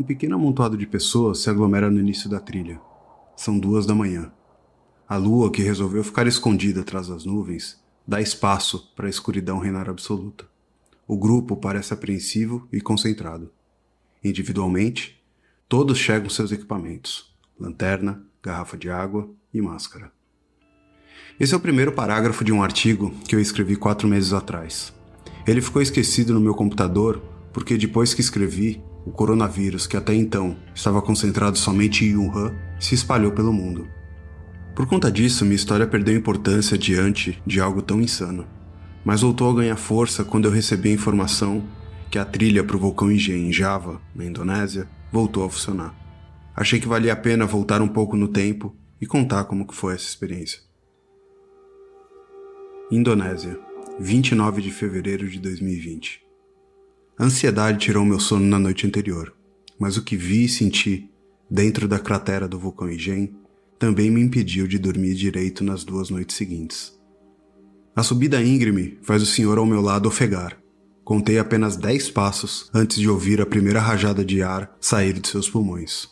Um pequeno amontoado de pessoas se aglomera no início da trilha. São duas da manhã. A lua, que resolveu ficar escondida atrás das nuvens, dá espaço para a escuridão reinar absoluta. O grupo parece apreensivo e concentrado. Individualmente, todos chegam seus equipamentos: lanterna, garrafa de água e máscara. Esse é o primeiro parágrafo de um artigo que eu escrevi quatro meses atrás. Ele ficou esquecido no meu computador porque depois que escrevi, o coronavírus, que até então estava concentrado somente em Wuhan, se espalhou pelo mundo. Por conta disso, minha história perdeu importância diante de algo tão insano, mas voltou a ganhar força quando eu recebi a informação que a trilha para o vulcão Ingen em Java, na Indonésia, voltou a funcionar. Achei que valia a pena voltar um pouco no tempo e contar como que foi essa experiência. Indonésia, 29 de fevereiro de 2020. A ansiedade tirou meu sono na noite anterior, mas o que vi e senti dentro da cratera do vulcão Igen também me impediu de dormir direito nas duas noites seguintes. A subida íngreme faz o senhor ao meu lado ofegar. Contei apenas dez passos antes de ouvir a primeira rajada de ar sair de seus pulmões.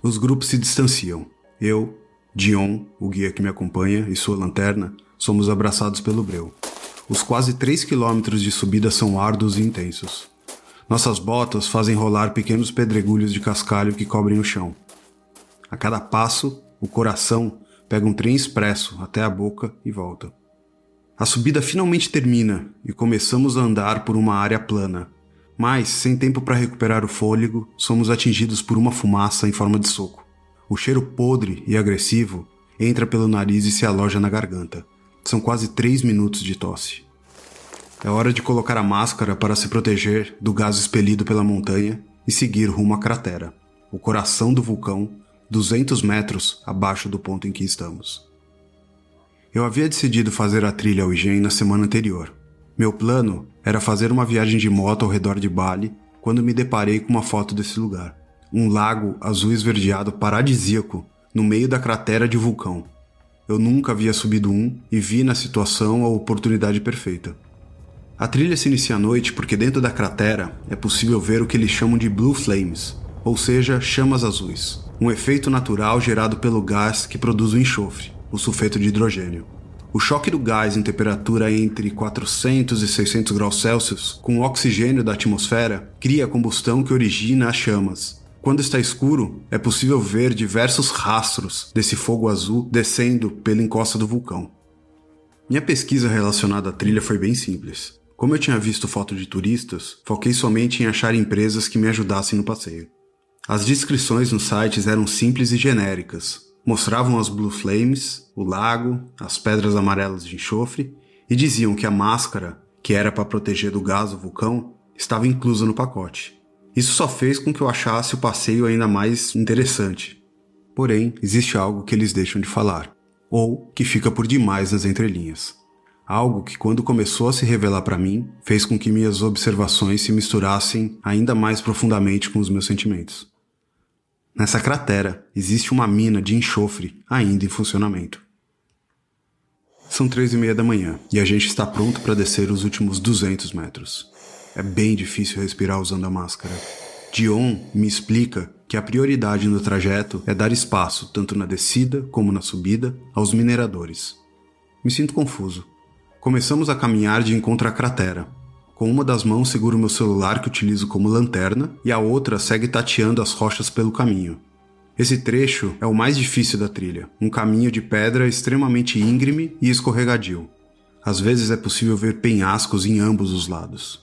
Os grupos se distanciam. Eu, Dion, o guia que me acompanha, e sua lanterna, somos abraçados pelo breu. Os quase 3 quilômetros de subida são árduos e intensos. Nossas botas fazem rolar pequenos pedregulhos de cascalho que cobrem o chão. A cada passo, o coração pega um trem expresso até a boca e volta. A subida finalmente termina e começamos a andar por uma área plana. Mas, sem tempo para recuperar o fôlego, somos atingidos por uma fumaça em forma de soco. O cheiro podre e agressivo entra pelo nariz e se aloja na garganta. São quase três minutos de tosse. É hora de colocar a máscara para se proteger do gás expelido pela montanha e seguir rumo à cratera, o coração do vulcão, 200 metros abaixo do ponto em que estamos. Eu havia decidido fazer a trilha ao Igen na semana anterior. Meu plano era fazer uma viagem de moto ao redor de Bali quando me deparei com uma foto desse lugar. Um lago azul esverdeado paradisíaco no meio da cratera de vulcão, eu nunca havia subido um e vi na situação a oportunidade perfeita. A trilha se inicia à noite porque dentro da cratera é possível ver o que eles chamam de blue flames, ou seja, chamas azuis, um efeito natural gerado pelo gás que produz o enxofre, o sulfeto de hidrogênio. O choque do gás em temperatura entre 400 e 600 graus Celsius com o oxigênio da atmosfera cria a combustão que origina as chamas, quando está escuro, é possível ver diversos rastros desse fogo azul descendo pela encosta do vulcão. Minha pesquisa relacionada à trilha foi bem simples. Como eu tinha visto fotos de turistas, foquei somente em achar empresas que me ajudassem no passeio. As descrições nos sites eram simples e genéricas. Mostravam as Blue Flames, o lago, as pedras amarelas de enxofre e diziam que a máscara, que era para proteger do gás do vulcão, estava inclusa no pacote. Isso só fez com que eu achasse o passeio ainda mais interessante. Porém, existe algo que eles deixam de falar, ou que fica por demais nas entrelinhas. Algo que, quando começou a se revelar para mim, fez com que minhas observações se misturassem ainda mais profundamente com os meus sentimentos. Nessa cratera existe uma mina de enxofre ainda em funcionamento. São três e meia da manhã e a gente está pronto para descer os últimos 200 metros. É bem difícil respirar usando a máscara. Dion me explica que a prioridade no trajeto é dar espaço, tanto na descida como na subida, aos mineradores. Me sinto confuso. Começamos a caminhar de encontro à cratera. Com uma das mãos seguro meu celular que utilizo como lanterna e a outra segue tateando as rochas pelo caminho. Esse trecho é o mais difícil da trilha, um caminho de pedra extremamente íngreme e escorregadio. Às vezes é possível ver penhascos em ambos os lados.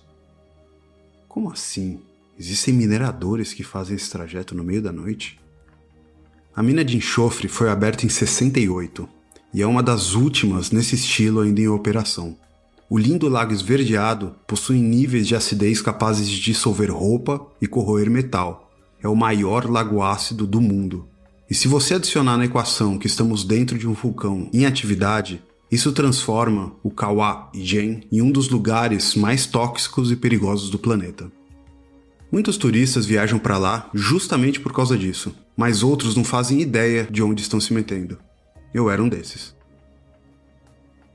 Como assim? Existem mineradores que fazem esse trajeto no meio da noite? A mina de enxofre foi aberta em 68 e é uma das últimas nesse estilo ainda em operação. O lindo lago esverdeado possui níveis de acidez capazes de dissolver roupa e corroer metal. É o maior lago ácido do mundo. E se você adicionar na equação que estamos dentro de um vulcão em atividade, isso transforma o Kawa Ijen em um dos lugares mais tóxicos e perigosos do planeta. Muitos turistas viajam para lá justamente por causa disso, mas outros não fazem ideia de onde estão se metendo. Eu era um desses.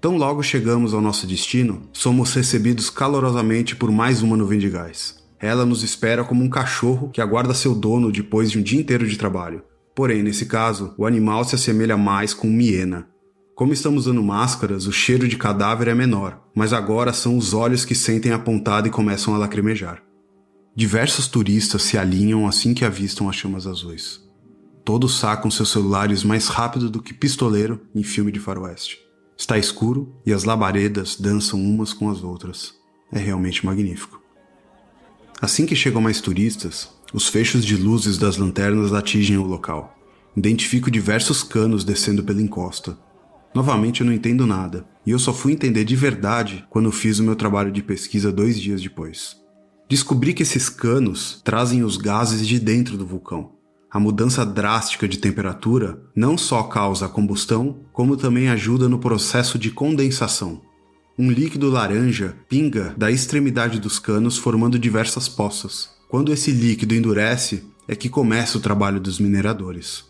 Tão logo chegamos ao nosso destino, somos recebidos calorosamente por mais uma nuvem de gás. Ela nos espera como um cachorro que aguarda seu dono depois de um dia inteiro de trabalho. Porém, nesse caso, o animal se assemelha mais com um hiena. Como estamos usando máscaras, o cheiro de cadáver é menor, mas agora são os olhos que sentem a pontada e começam a lacrimejar. Diversos turistas se alinham assim que avistam as chamas azuis. Todos sacam seus celulares mais rápido do que pistoleiro em filme de faroeste. Está escuro e as labaredas dançam umas com as outras. É realmente magnífico. Assim que chegam mais turistas, os fechos de luzes das lanternas atingem o local. Identifico diversos canos descendo pela encosta. Novamente eu não entendo nada, e eu só fui entender de verdade quando fiz o meu trabalho de pesquisa dois dias depois. Descobri que esses canos trazem os gases de dentro do vulcão. A mudança drástica de temperatura não só causa a combustão, como também ajuda no processo de condensação, um líquido laranja pinga da extremidade dos canos formando diversas poças. Quando esse líquido endurece, é que começa o trabalho dos mineradores.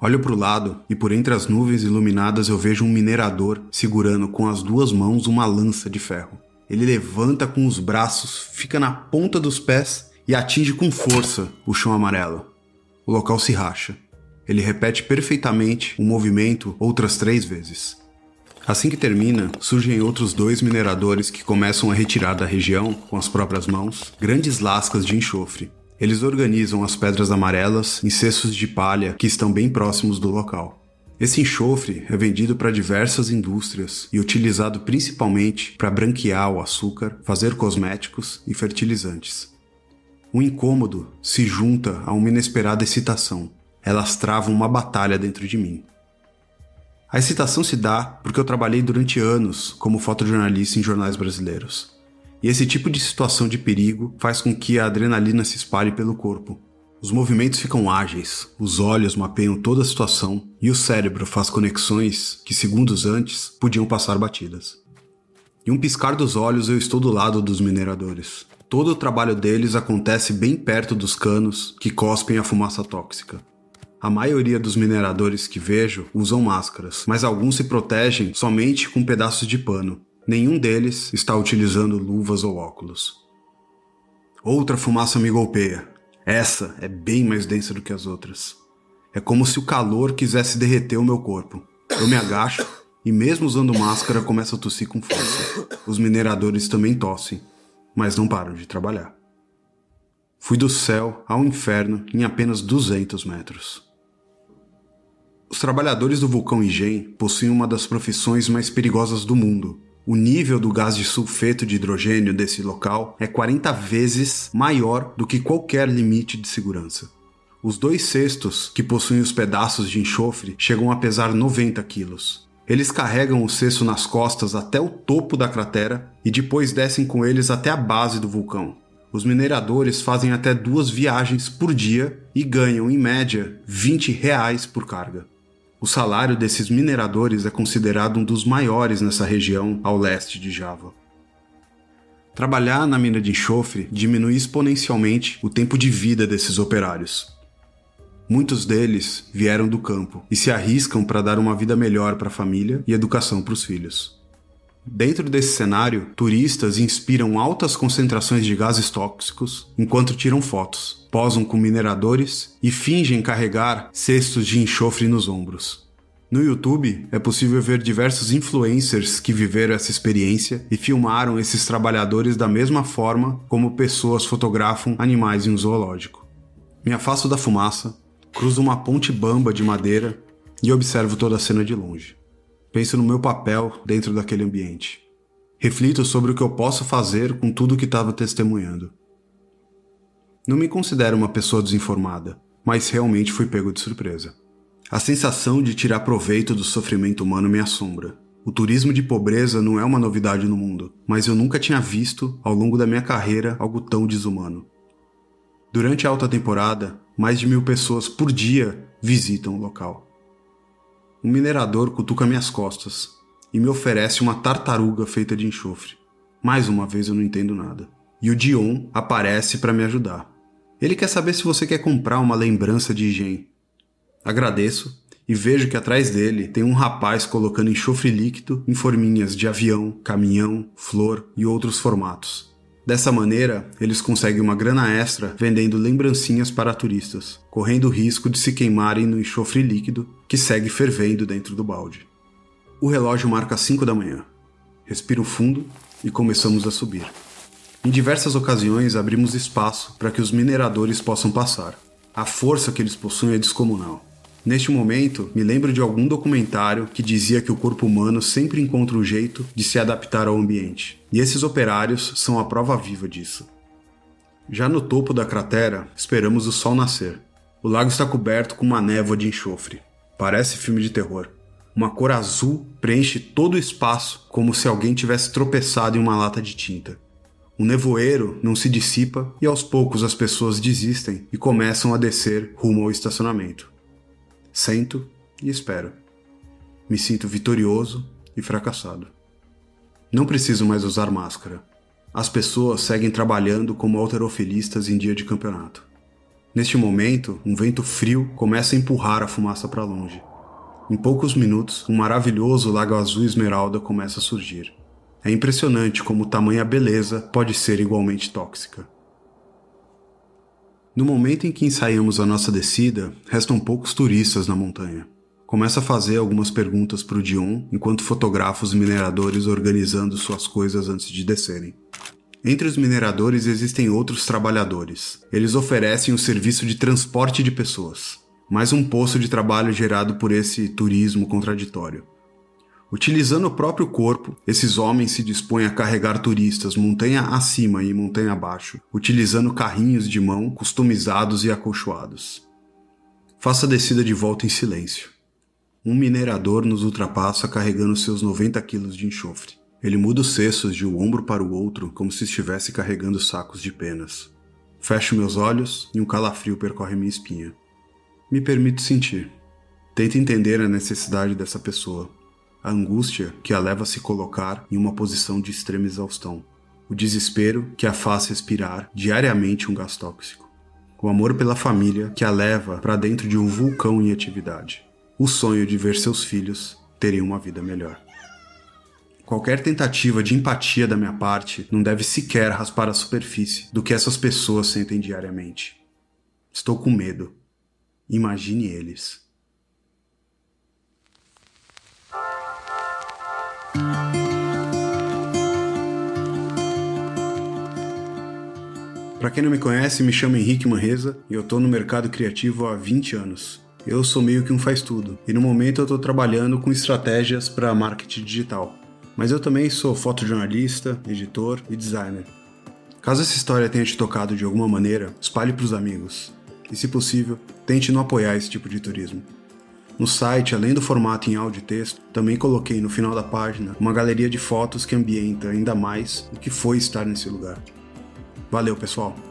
Olho para o lado e por entre as nuvens iluminadas eu vejo um minerador segurando com as duas mãos uma lança de ferro. Ele levanta com os braços, fica na ponta dos pés e atinge com força o chão amarelo. O local se racha. Ele repete perfeitamente o movimento outras três vezes. Assim que termina, surgem outros dois mineradores que começam a retirar da região, com as próprias mãos, grandes lascas de enxofre. Eles organizam as pedras amarelas em cestos de palha que estão bem próximos do local. Esse enxofre é vendido para diversas indústrias e utilizado principalmente para branquear o açúcar, fazer cosméticos e fertilizantes. O incômodo se junta a uma inesperada excitação. Elas travam uma batalha dentro de mim. A excitação se dá porque eu trabalhei durante anos como fotojornalista em jornais brasileiros. E esse tipo de situação de perigo faz com que a adrenalina se espalhe pelo corpo. Os movimentos ficam ágeis, os olhos mapeiam toda a situação e o cérebro faz conexões que segundos antes podiam passar batidas. Em um piscar dos olhos eu estou do lado dos mineradores. Todo o trabalho deles acontece bem perto dos canos que cospem a fumaça tóxica. A maioria dos mineradores que vejo usam máscaras, mas alguns se protegem somente com pedaços de pano. Nenhum deles está utilizando luvas ou óculos. Outra fumaça me golpeia. Essa é bem mais densa do que as outras. É como se o calor quisesse derreter o meu corpo. Eu me agacho e, mesmo usando máscara, começo a tossir com força. Os mineradores também tossem, mas não param de trabalhar. Fui do céu ao inferno em apenas 200 metros. Os trabalhadores do vulcão Ingen possuem uma das profissões mais perigosas do mundo. O nível do gás de sulfeto de hidrogênio desse local é 40 vezes maior do que qualquer limite de segurança. Os dois cestos que possuem os pedaços de enxofre chegam a pesar 90 quilos. Eles carregam o cesto nas costas até o topo da cratera e depois descem com eles até a base do vulcão. Os mineradores fazem até duas viagens por dia e ganham, em média, 20 reais por carga. O salário desses mineradores é considerado um dos maiores nessa região ao leste de Java. Trabalhar na mina de enxofre diminui exponencialmente o tempo de vida desses operários. Muitos deles vieram do campo e se arriscam para dar uma vida melhor para a família e educação para os filhos. Dentro desse cenário, turistas inspiram altas concentrações de gases tóxicos enquanto tiram fotos, posam com mineradores e fingem carregar cestos de enxofre nos ombros. No YouTube é possível ver diversos influencers que viveram essa experiência e filmaram esses trabalhadores da mesma forma como pessoas fotografam animais em um zoológico. Me afasto da fumaça, cruzo uma ponte bamba de madeira e observo toda a cena de longe. Penso no meu papel dentro daquele ambiente. Reflito sobre o que eu posso fazer com tudo que estava testemunhando. Não me considero uma pessoa desinformada, mas realmente fui pego de surpresa. A sensação de tirar proveito do sofrimento humano me assombra. O turismo de pobreza não é uma novidade no mundo, mas eu nunca tinha visto, ao longo da minha carreira, algo tão desumano. Durante a alta temporada, mais de mil pessoas por dia visitam o local. Um minerador cutuca minhas costas e me oferece uma tartaruga feita de enxofre. Mais uma vez eu não entendo nada. E o Dion aparece para me ajudar. Ele quer saber se você quer comprar uma lembrança de higiene. Agradeço e vejo que atrás dele tem um rapaz colocando enxofre líquido em forminhas de avião, caminhão, flor e outros formatos. Dessa maneira, eles conseguem uma grana extra vendendo lembrancinhas para turistas, correndo o risco de se queimarem no enxofre líquido que segue fervendo dentro do balde. O relógio marca 5 da manhã. Respiro fundo e começamos a subir. Em diversas ocasiões abrimos espaço para que os mineradores possam passar. A força que eles possuem é descomunal. Neste momento, me lembro de algum documentário que dizia que o corpo humano sempre encontra um jeito de se adaptar ao ambiente, e esses operários são a prova viva disso. Já no topo da cratera, esperamos o sol nascer. O lago está coberto com uma névoa de enxofre. Parece filme de terror. Uma cor azul preenche todo o espaço como se alguém tivesse tropeçado em uma lata de tinta. O nevoeiro não se dissipa e aos poucos as pessoas desistem e começam a descer rumo ao estacionamento. Sento e espero. Me sinto vitorioso e fracassado. Não preciso mais usar máscara. As pessoas seguem trabalhando como alterofilistas em dia de campeonato. Neste momento, um vento frio começa a empurrar a fumaça para longe. Em poucos minutos, um maravilhoso lago azul esmeralda começa a surgir. É impressionante como tamanha beleza pode ser igualmente tóxica. No momento em que ensaiamos a nossa descida, restam poucos turistas na montanha. Começo a fazer algumas perguntas para o Dion enquanto fotografo os mineradores organizando suas coisas antes de descerem. Entre os mineradores existem outros trabalhadores. Eles oferecem o serviço de transporte de pessoas. Mais um posto de trabalho gerado por esse turismo contraditório. Utilizando o próprio corpo, esses homens se dispõem a carregar turistas montanha acima e montanha abaixo, utilizando carrinhos de mão customizados e acolchoados. Faça a descida de volta em silêncio. Um minerador nos ultrapassa carregando seus 90 quilos de enxofre. Ele muda os cestos de um ombro para o outro como se estivesse carregando sacos de penas. Fecho meus olhos e um calafrio percorre minha espinha. Me permito sentir. Tento entender a necessidade dessa pessoa, a angústia que a leva a se colocar em uma posição de extrema exaustão, o desespero que a faz respirar diariamente um gás tóxico, o amor pela família que a leva para dentro de um vulcão em atividade, o sonho de ver seus filhos terem uma vida melhor. Qualquer tentativa de empatia da minha parte não deve sequer raspar a superfície do que essas pessoas sentem diariamente. Estou com medo. Imagine eles. Para quem não me conhece, me chamo Henrique Manresa e eu tô no mercado criativo há 20 anos. Eu sou meio que um faz tudo e no momento eu estou trabalhando com estratégias para marketing digital. Mas eu também sou fotojornalista, editor e designer. Caso essa história tenha te tocado de alguma maneira, espalhe para os amigos. E se possível, tente não apoiar esse tipo de turismo. No site, além do formato em áudio e texto, também coloquei no final da página uma galeria de fotos que ambienta ainda mais o que foi estar nesse lugar. Valeu, pessoal!